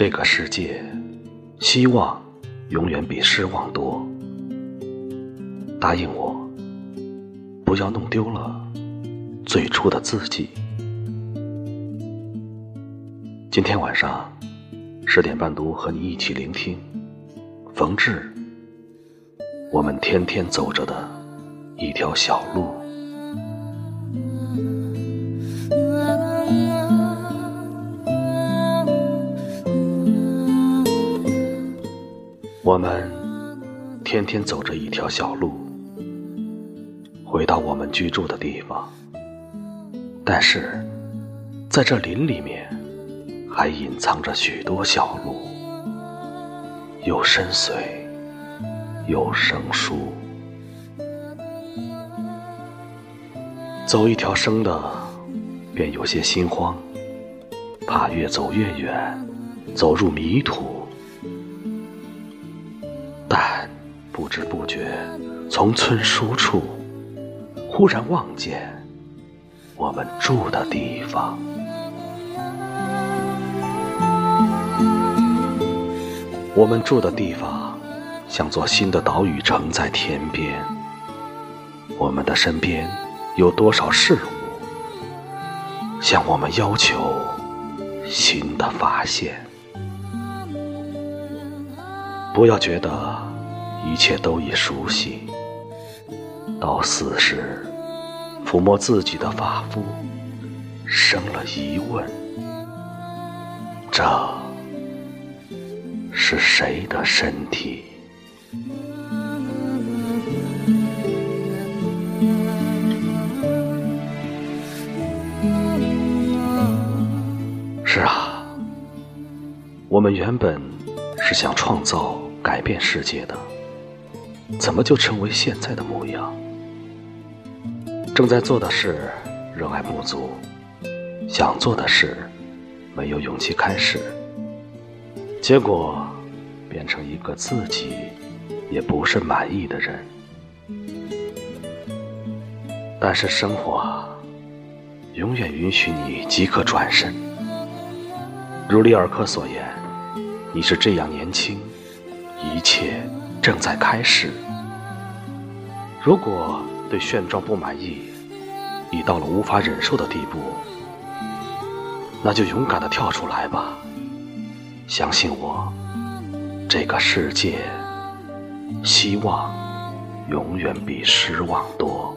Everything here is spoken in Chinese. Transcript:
这个世界，希望永远比失望多。答应我，不要弄丢了最初的自己。今天晚上十点半读，和你一起聆听冯志。我们天天走着的一条小路。我们天天走着一条小路，回到我们居住的地方。但是，在这林里面，还隐藏着许多小路，有深邃，有生疏。走一条生的，便有些心慌，怕越走越远，走入迷途。但不知不觉，从村书处忽然望见我们住的地方。我们住的地方像座新的岛屿城在天边。我们的身边有多少事物向我们要求新的发现？不要觉得。一切都已熟悉，到死时抚摸自己的发肤，生了疑问：这是谁的身体？是啊，我们原本是想创造、改变世界的。怎么就成为现在的模样？正在做的事热爱不足，想做的事没有勇气开始，结果变成一个自己也不是满意的人。但是生活永远允许你即刻转身，如里尔克所言：“你是这样年轻，一切。”正在开始。如果对现状不满意，已到了无法忍受的地步，那就勇敢的跳出来吧。相信我，这个世界，希望永远比失望多。